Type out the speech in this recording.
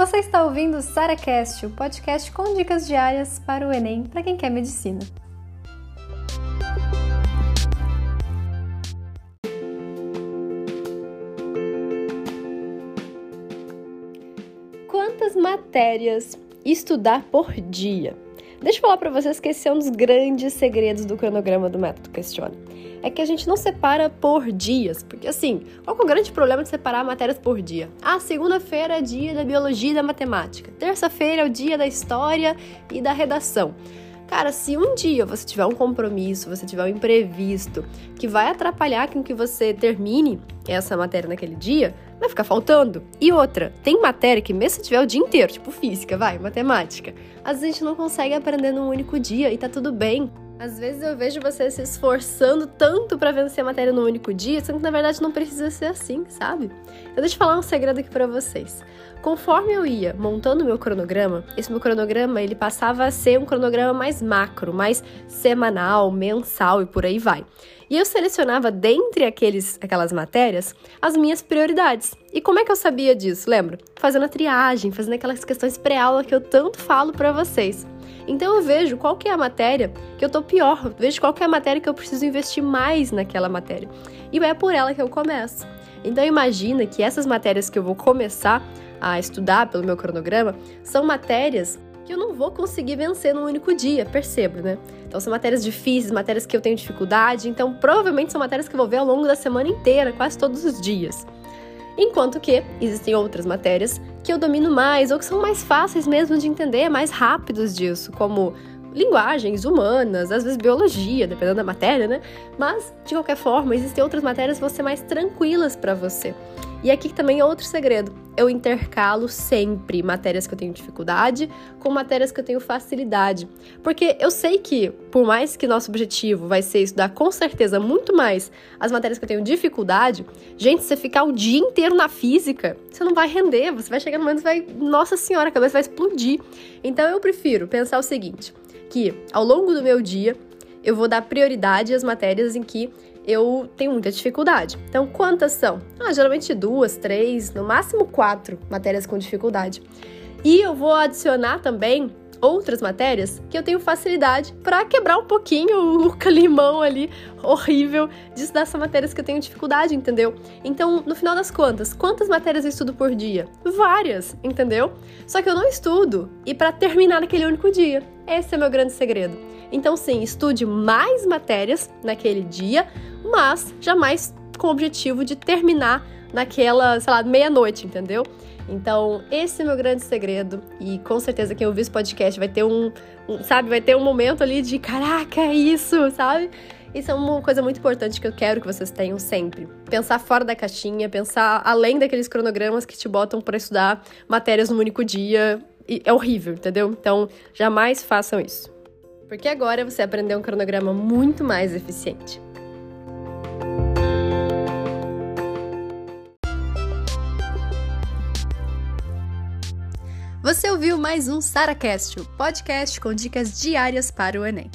Você está ouvindo o SaraCast, o podcast com dicas diárias para o Enem para quem quer medicina. Quantas matérias estudar por dia? Deixa eu falar para vocês que esse é um dos grandes segredos do cronograma do método Questiona. É que a gente não separa por dias, porque assim, qual é o grande problema de separar matérias por dia? Ah, segunda-feira é dia da biologia e da matemática, terça-feira é o dia da história e da redação. Cara, se um dia você tiver um compromisso, você tiver um imprevisto que vai atrapalhar com que você termine essa matéria naquele dia, vai ficar faltando. E outra, tem matéria que mesmo se tiver o dia inteiro, tipo física, vai, matemática, às vezes a gente não consegue aprender num único dia e tá tudo bem. Às vezes eu vejo você se esforçando tanto para vencer a matéria no único dia, sendo que na verdade não precisa ser assim, sabe? Eu falar um segredo aqui para vocês. Conforme eu ia montando meu cronograma, esse meu cronograma ele passava a ser um cronograma mais macro, mais semanal, mensal e por aí vai. E eu selecionava dentre aqueles, aquelas matérias as minhas prioridades. E como é que eu sabia disso? Lembra? Fazendo a triagem, fazendo aquelas questões pré-aula que eu tanto falo para vocês. Então eu vejo qual que é a matéria que eu tô pior, vejo qual que é a matéria que eu preciso investir mais naquela matéria. E é por ela que eu começo. Então imagina que essas matérias que eu vou começar a estudar pelo meu cronograma são matérias que eu não vou conseguir vencer num único dia, percebo, né? Então são matérias difíceis, matérias que eu tenho dificuldade, então provavelmente são matérias que eu vou ver ao longo da semana inteira, quase todos os dias. Enquanto que existem outras matérias que eu domino mais ou que são mais fáceis mesmo de entender, mais rápidos disso, como linguagens humanas, às vezes biologia, dependendo da matéria, né? Mas, de qualquer forma, existem outras matérias que vão ser mais tranquilas para você. E aqui também é outro segredo. Eu intercalo sempre matérias que eu tenho dificuldade com matérias que eu tenho facilidade. Porque eu sei que, por mais que nosso objetivo vai ser estudar com certeza muito mais as matérias que eu tenho dificuldade, gente, você ficar o dia inteiro na física, você não vai render, você vai chegar no momento e vai, nossa senhora, a cabeça vai explodir. Então eu prefiro pensar o seguinte: que ao longo do meu dia eu vou dar prioridade às matérias em que eu tenho muita dificuldade. Então, quantas são? Ah, geralmente duas, três, no máximo quatro matérias com dificuldade. E eu vou adicionar também outras matérias que eu tenho facilidade para quebrar um pouquinho o calimão ali horrível disso dessas matérias que eu tenho dificuldade, entendeu? Então, no final das contas, quantas matérias eu estudo por dia? Várias, entendeu? Só que eu não estudo e para terminar naquele único dia. Esse é meu grande segredo. Então, sim, estude mais matérias naquele dia, mas jamais com o objetivo de terminar naquela, sei lá, meia-noite, entendeu? Então, esse é o meu grande segredo. E com certeza quem ouvir esse podcast vai ter um, um, sabe, vai ter um momento ali de caraca, é isso, sabe? Isso é uma coisa muito importante que eu quero que vocês tenham sempre. Pensar fora da caixinha, pensar além daqueles cronogramas que te botam para estudar matérias no único dia. É horrível, entendeu? Então, jamais façam isso. Porque agora você aprendeu um cronograma muito mais eficiente. Você ouviu mais um SaraCast, o podcast com dicas diárias para o Enem.